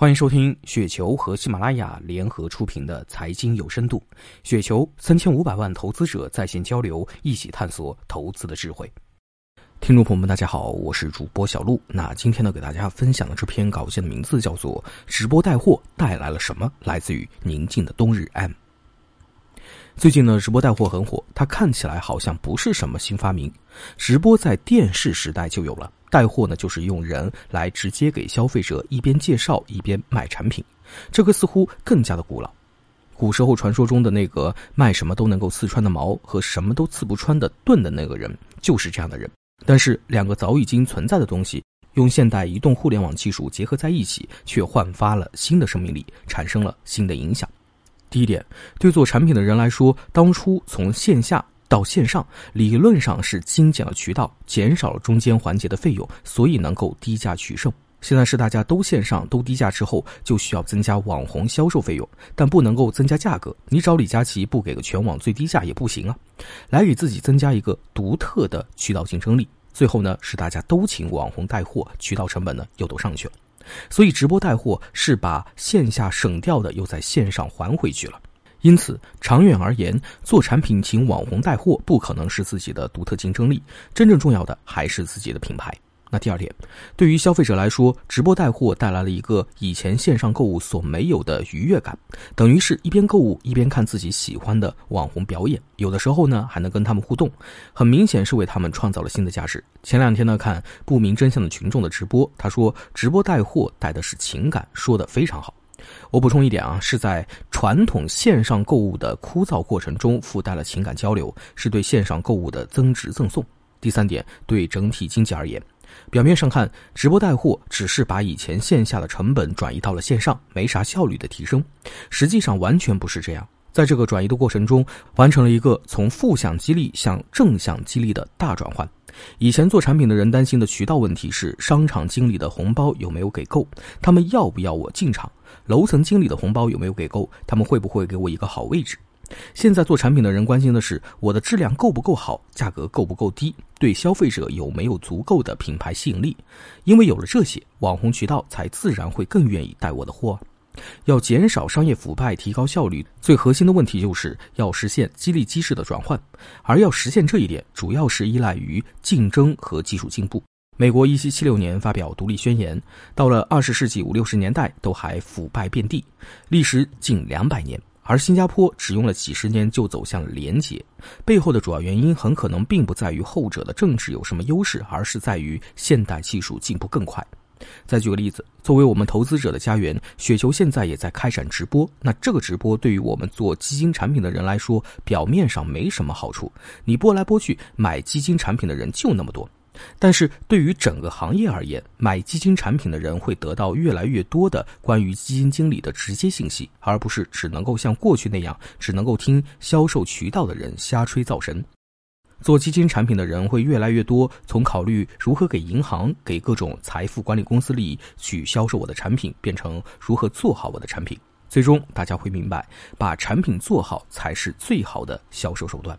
欢迎收听雪球和喜马拉雅联合出品的财经有深度。雪球三千五百万投资者在线交流，一起探索投资的智慧。听众朋友们，大家好，我是主播小璐。那今天呢，给大家分享的这篇稿件的名字叫做《直播带货带来了什么》，来自于宁静的冬日 M。最近呢，直播带货很火，它看起来好像不是什么新发明，直播在电视时代就有了。带货呢，就是用人来直接给消费者一边介绍一边卖产品，这个似乎更加的古老。古时候传说中的那个卖什么都能够刺穿的矛和什么都刺不穿的盾的那个人，就是这样的人。但是两个早已经存在的东西，用现代移动互联网技术结合在一起，却焕发了新的生命力，产生了新的影响。第一点，对做产品的人来说，当初从线下。到线上，理论上是精简了渠道，减少了中间环节的费用，所以能够低价取胜。现在是大家都线上都低价之后，就需要增加网红销售费用，但不能够增加价格。你找李佳琦不给个全网最低价也不行啊，来给自己增加一个独特的渠道竞争力。最后呢，是大家都请网红带货，渠道成本呢又都上去了。所以直播带货是把线下省掉的，又在线上还回去了。因此，长远而言，做产品请网红带货不可能是自己的独特竞争力，真正重要的还是自己的品牌。那第二点，对于消费者来说，直播带货带来了一个以前线上购物所没有的愉悦感，等于是一边购物一边看自己喜欢的网红表演，有的时候呢还能跟他们互动，很明显是为他们创造了新的价值。前两天呢看不明真相的群众的直播，他说直播带货带的是情感，说的非常好。我补充一点啊，是在传统线上购物的枯燥过程中附带了情感交流，是对线上购物的增值赠送。第三点，对整体经济而言，表面上看，直播带货只是把以前线下的成本转移到了线上，没啥效率的提升，实际上完全不是这样。在这个转移的过程中，完成了一个从负向激励向正向激励的大转换。以前做产品的人担心的渠道问题是商场经理的红包有没有给够，他们要不要我进场？楼层经理的红包有没有给够？他们会不会给我一个好位置？现在做产品的人关心的是我的质量够不够好，价格够不够低，对消费者有没有足够的品牌吸引力？因为有了这些，网红渠道才自然会更愿意带我的货。要减少商业腐败，提高效率，最核心的问题就是要实现激励机制的转换。而要实现这一点，主要是依赖于竞争和技术进步。美国一七七六年发表独立宣言，到了二十世纪五六十年代都还腐败遍地，历时近两百年。而新加坡只用了几十年就走向了廉洁，背后的主要原因很可能并不在于后者的政治有什么优势，而是在于现代技术进步更快。再举个例子，作为我们投资者的家园，雪球现在也在开展直播。那这个直播对于我们做基金产品的人来说，表面上没什么好处，你拨来拨去买基金产品的人就那么多。但是对于整个行业而言，买基金产品的人会得到越来越多的关于基金经理的直接信息，而不是只能够像过去那样，只能够听销售渠道的人瞎吹造神。做基金产品的人会越来越多，从考虑如何给银行、给各种财富管理公司利益去销售我的产品，变成如何做好我的产品。最终，大家会明白，把产品做好才是最好的销售手段。